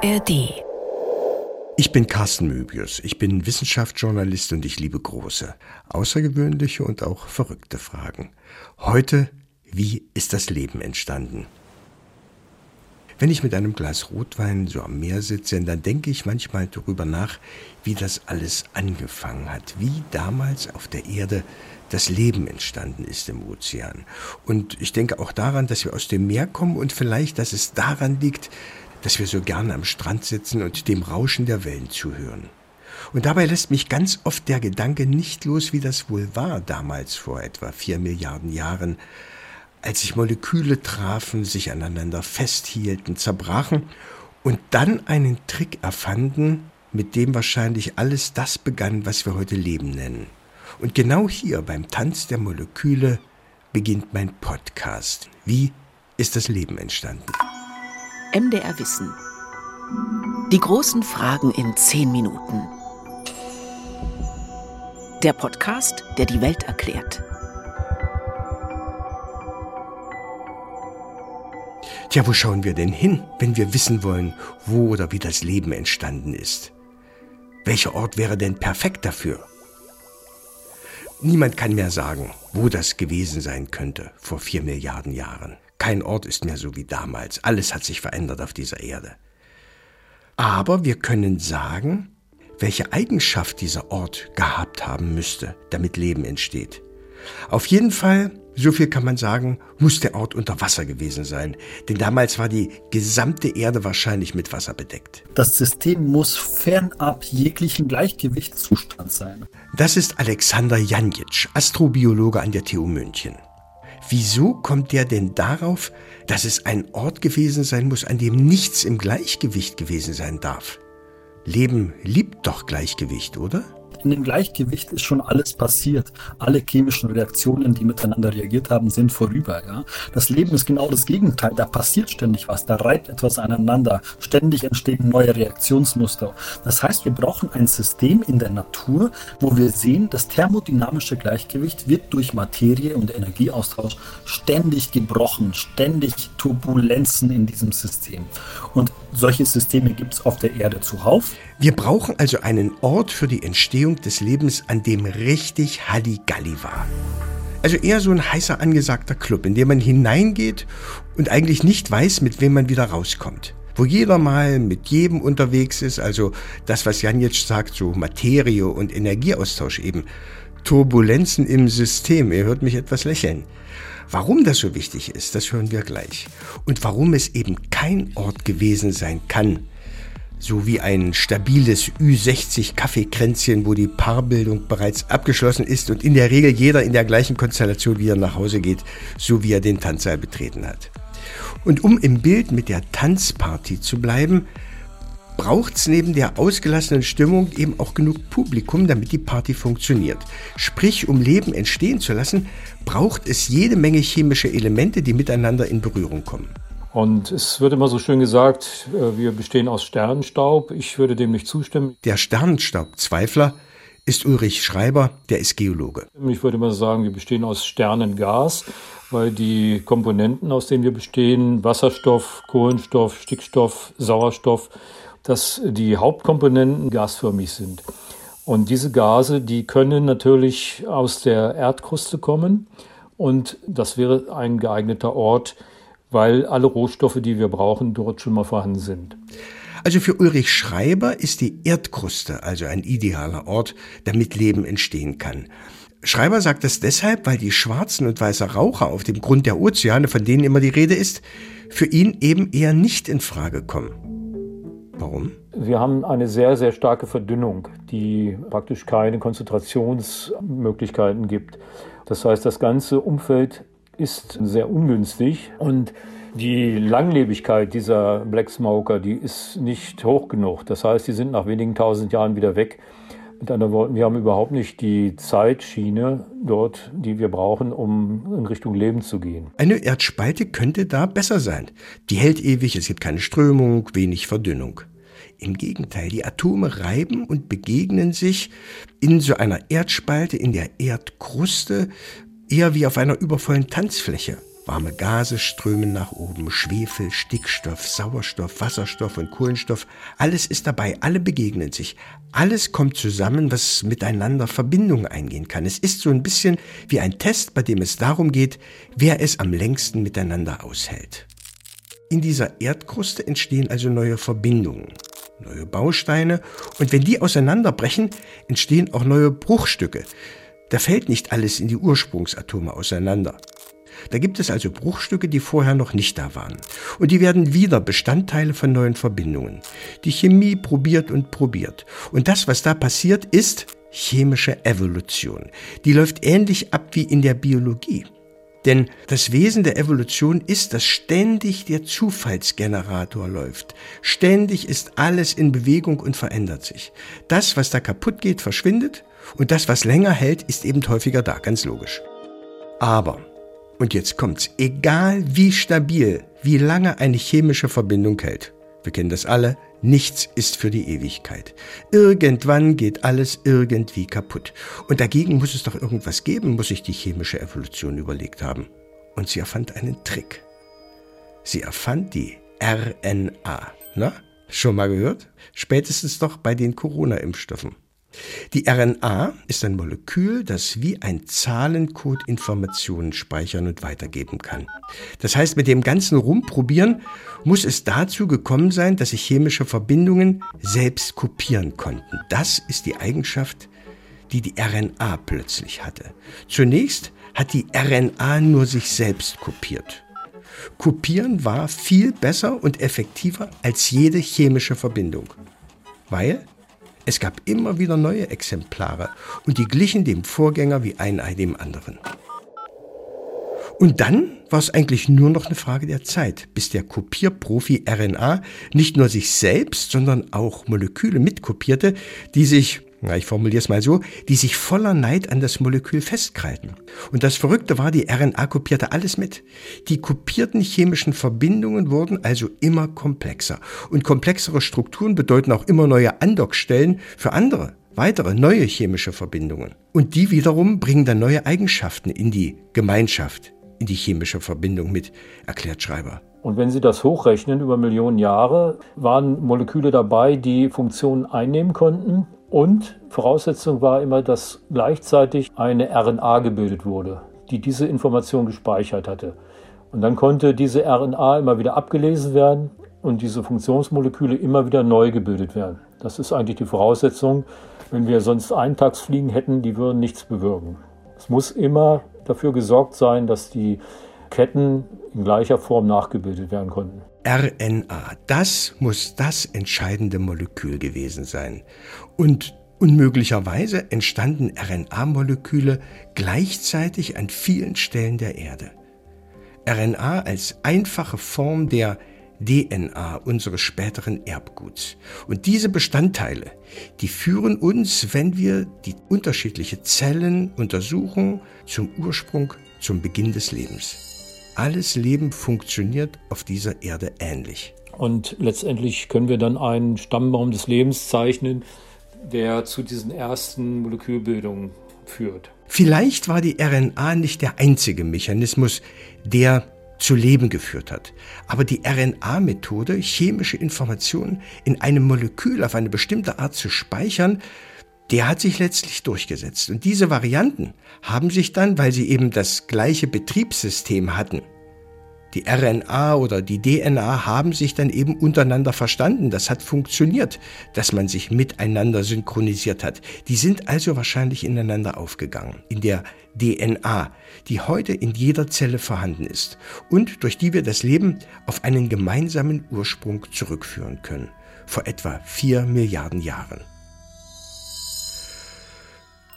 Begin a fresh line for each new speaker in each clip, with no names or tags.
ARD.
Ich bin Carsten Möbius. Ich bin Wissenschaftsjournalist und ich liebe große, außergewöhnliche und auch verrückte Fragen. Heute, wie ist das Leben entstanden? Wenn ich mit einem Glas Rotwein so am Meer sitze, dann denke ich manchmal darüber nach, wie das alles angefangen hat, wie damals auf der Erde das Leben entstanden ist im Ozean. Und ich denke auch daran, dass wir aus dem Meer kommen und vielleicht, dass es daran liegt, dass wir so gerne am Strand sitzen und dem Rauschen der Wellen zuhören. Und dabei lässt mich ganz oft der Gedanke nicht los, wie das wohl war damals vor etwa vier Milliarden Jahren, als sich Moleküle trafen, sich aneinander festhielten, zerbrachen und dann einen Trick erfanden, mit dem wahrscheinlich alles das begann, was wir heute Leben nennen. Und genau hier beim Tanz der Moleküle beginnt mein Podcast. Wie ist das Leben entstanden?
MDR Wissen. Die großen Fragen in zehn Minuten. Der Podcast, der die Welt erklärt.
Tja, wo schauen wir denn hin, wenn wir wissen wollen, wo oder wie das Leben entstanden ist? Welcher Ort wäre denn perfekt dafür? Niemand kann mehr sagen, wo das gewesen sein könnte vor vier Milliarden Jahren. Kein Ort ist mehr so wie damals. Alles hat sich verändert auf dieser Erde. Aber wir können sagen, welche Eigenschaft dieser Ort gehabt haben müsste, damit Leben entsteht. Auf jeden Fall so viel kann man sagen, muss der Ort unter Wasser gewesen sein, denn damals war die gesamte Erde wahrscheinlich mit Wasser bedeckt.
Das System muss fernab jeglichen Gleichgewichtszustand sein.
Das ist Alexander Janjic, Astrobiologe an der TU München. Wieso kommt der denn darauf, dass es ein Ort gewesen sein muss, an dem nichts im Gleichgewicht gewesen sein darf? Leben liebt doch Gleichgewicht, oder?
In dem Gleichgewicht ist schon alles passiert. Alle chemischen Reaktionen, die miteinander reagiert haben, sind vorüber. Ja? Das Leben ist genau das Gegenteil. Da passiert ständig was, da reibt etwas aneinander. Ständig entstehen neue Reaktionsmuster. Das heißt, wir brauchen ein System in der Natur, wo wir sehen, das thermodynamische Gleichgewicht wird durch Materie und Energieaustausch ständig gebrochen, ständig Turbulenzen in diesem System. Und solche Systeme gibt es auf der Erde zuhauf.
Wir brauchen also einen Ort für die Entstehung des Lebens, an dem richtig Halligalli war. Also eher so ein heißer angesagter Club, in dem man hineingeht und eigentlich nicht weiß, mit wem man wieder rauskommt. Wo jeder mal mit jedem unterwegs ist, also das, was Jan jetzt sagt, so Materie und Energieaustausch eben. Turbulenzen im System, ihr hört mich etwas lächeln. Warum das so wichtig ist, das hören wir gleich. Und warum es eben kein Ort gewesen sein kann, so wie ein stabiles Ü60 Kaffeekränzchen, wo die Paarbildung bereits abgeschlossen ist und in der Regel jeder in der gleichen Konstellation wieder nach Hause geht, so wie er den Tanzsaal betreten hat. Und um im Bild mit der Tanzparty zu bleiben, braucht es neben der ausgelassenen Stimmung eben auch genug Publikum, damit die Party funktioniert. Sprich, um Leben entstehen zu lassen, braucht es jede Menge chemische Elemente, die miteinander in Berührung kommen.
Und es wird immer so schön gesagt, äh, wir bestehen aus Sternenstaub. Ich würde dem nicht zustimmen.
Der Sternenstaubzweifler ist Ulrich Schreiber, der ist Geologe.
Ich würde mal sagen, wir bestehen aus Sternengas, weil die Komponenten, aus denen wir bestehen, Wasserstoff, Kohlenstoff, Stickstoff, Sauerstoff, dass die Hauptkomponenten gasförmig sind. Und diese Gase, die können natürlich aus der Erdkruste kommen. Und das wäre ein geeigneter Ort, weil alle Rohstoffe, die wir brauchen, dort schon mal vorhanden sind.
Also für Ulrich Schreiber ist die Erdkruste also ein idealer Ort, damit Leben entstehen kann. Schreiber sagt das deshalb, weil die schwarzen und weißen Raucher auf dem Grund der Ozeane, von denen immer die Rede ist, für ihn eben eher nicht in Frage kommen. Warum?
Wir haben eine sehr, sehr starke Verdünnung, die praktisch keine Konzentrationsmöglichkeiten gibt. Das heißt, das ganze Umfeld ist sehr ungünstig und die Langlebigkeit dieser Black Smoker, die ist nicht hoch genug. Das heißt, die sind nach wenigen tausend Jahren wieder weg. Mit anderen Worten, wir haben überhaupt nicht die Zeitschiene dort, die wir brauchen, um in Richtung Leben zu gehen.
Eine Erdspalte könnte da besser sein. Die hält ewig, es gibt keine Strömung, wenig Verdünnung. Im Gegenteil, die Atome reiben und begegnen sich in so einer Erdspalte, in der Erdkruste, eher wie auf einer übervollen Tanzfläche. Warme Gase strömen nach oben, Schwefel, Stickstoff, Sauerstoff, Wasserstoff und Kohlenstoff, alles ist dabei, alle begegnen sich. Alles kommt zusammen, was miteinander Verbindungen eingehen kann. Es ist so ein bisschen wie ein Test, bei dem es darum geht, wer es am längsten miteinander aushält. In dieser Erdkruste entstehen also neue Verbindungen, neue Bausteine und wenn die auseinanderbrechen, entstehen auch neue Bruchstücke. Da fällt nicht alles in die Ursprungsatome auseinander. Da gibt es also Bruchstücke, die vorher noch nicht da waren. Und die werden wieder Bestandteile von neuen Verbindungen. Die Chemie probiert und probiert. Und das, was da passiert, ist chemische Evolution. Die läuft ähnlich ab wie in der Biologie. Denn das Wesen der Evolution ist, dass ständig der Zufallsgenerator läuft. Ständig ist alles in Bewegung und verändert sich. Das, was da kaputt geht, verschwindet und das, was länger hält, ist eben häufiger da, ganz logisch. Aber und jetzt kommt's. Egal wie stabil, wie lange eine chemische Verbindung hält. Wir kennen das alle. Nichts ist für die Ewigkeit. Irgendwann geht alles irgendwie kaputt. Und dagegen muss es doch irgendwas geben, muss sich die chemische Evolution überlegt haben. Und sie erfand einen Trick. Sie erfand die RNA. Na, schon mal gehört? Spätestens doch bei den Corona-Impfstoffen. Die RNA ist ein Molekül, das wie ein Zahlencode Informationen speichern und weitergeben kann. Das heißt, mit dem ganzen Rumprobieren muss es dazu gekommen sein, dass sich chemische Verbindungen selbst kopieren konnten. Das ist die Eigenschaft, die die RNA plötzlich hatte. Zunächst hat die RNA nur sich selbst kopiert. Kopieren war viel besser und effektiver als jede chemische Verbindung, weil es gab immer wieder neue Exemplare und die glichen dem Vorgänger wie ein Ei dem anderen. Und dann war es eigentlich nur noch eine Frage der Zeit, bis der Kopierprofi RNA nicht nur sich selbst, sondern auch Moleküle mitkopierte, die sich na, ich formuliere es mal so, die sich voller Neid an das Molekül festkrallten. Und das Verrückte war, die RNA kopierte alles mit. Die kopierten chemischen Verbindungen wurden also immer komplexer. Und komplexere Strukturen bedeuten auch immer neue Andockstellen für andere, weitere, neue chemische Verbindungen. Und die wiederum bringen dann neue Eigenschaften in die Gemeinschaft, in die chemische Verbindung mit, erklärt Schreiber.
Und wenn Sie das hochrechnen über Millionen Jahre, waren Moleküle dabei, die Funktionen einnehmen konnten, und Voraussetzung war immer, dass gleichzeitig eine RNA gebildet wurde, die diese Information gespeichert hatte. Und dann konnte diese RNA immer wieder abgelesen werden und diese Funktionsmoleküle immer wieder neu gebildet werden. Das ist eigentlich die Voraussetzung. Wenn wir sonst Eintagsfliegen hätten, die würden nichts bewirken. Es muss immer dafür gesorgt sein, dass die Ketten in gleicher Form nachgebildet werden konnten.
RNA, das muss das entscheidende Molekül gewesen sein. Und unmöglicherweise entstanden RNA-Moleküle gleichzeitig an vielen Stellen der Erde. RNA als einfache Form der DNA unseres späteren Erbguts. Und diese Bestandteile, die führen uns, wenn wir die unterschiedlichen Zellen untersuchen, zum Ursprung, zum Beginn des Lebens. Alles Leben funktioniert auf dieser Erde ähnlich.
Und letztendlich können wir dann einen Stammbaum des Lebens zeichnen, der zu diesen ersten Molekülbildungen führt.
Vielleicht war die RNA nicht der einzige Mechanismus, der zu Leben geführt hat. Aber die RNA-Methode, chemische Informationen in einem Molekül auf eine bestimmte Art zu speichern, der hat sich letztlich durchgesetzt. Und diese Varianten haben sich dann, weil sie eben das gleiche Betriebssystem hatten, die RNA oder die DNA haben sich dann eben untereinander verstanden. Das hat funktioniert, dass man sich miteinander synchronisiert hat. Die sind also wahrscheinlich ineinander aufgegangen. In der DNA, die heute in jeder Zelle vorhanden ist und durch die wir das Leben auf einen gemeinsamen Ursprung zurückführen können. Vor etwa vier Milliarden Jahren.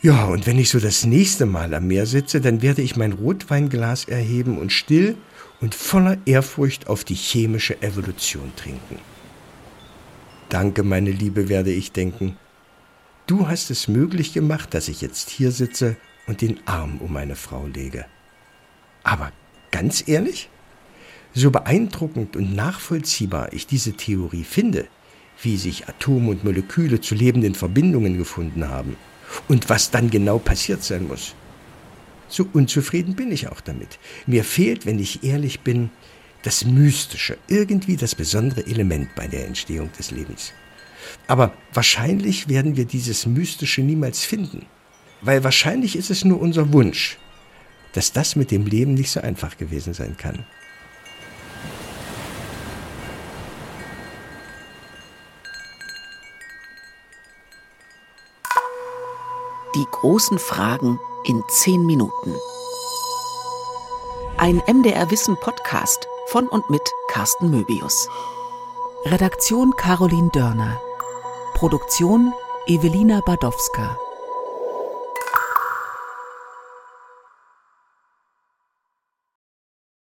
Ja, und wenn ich so das nächste Mal am Meer sitze, dann werde ich mein Rotweinglas erheben und still und voller Ehrfurcht auf die chemische Evolution trinken. Danke, meine Liebe, werde ich denken. Du hast es möglich gemacht, dass ich jetzt hier sitze und den Arm um meine Frau lege. Aber ganz ehrlich, so beeindruckend und nachvollziehbar ich diese Theorie finde, wie sich Atome und Moleküle zu lebenden Verbindungen gefunden haben, und was dann genau passiert sein muss. so unzufrieden bin ich auch damit. Mir fehlt, wenn ich ehrlich bin, das Mystische, irgendwie das besondere Element bei der Entstehung des Lebens. Aber wahrscheinlich werden wir dieses Mystische niemals finden, weil wahrscheinlich ist es nur unser Wunsch, dass das mit dem Leben nicht so einfach gewesen sein kann.
Die großen Fragen in zehn Minuten. Ein MDR Wissen Podcast von und mit Carsten Möbius. Redaktion Caroline Dörner. Produktion Evelina Badowska.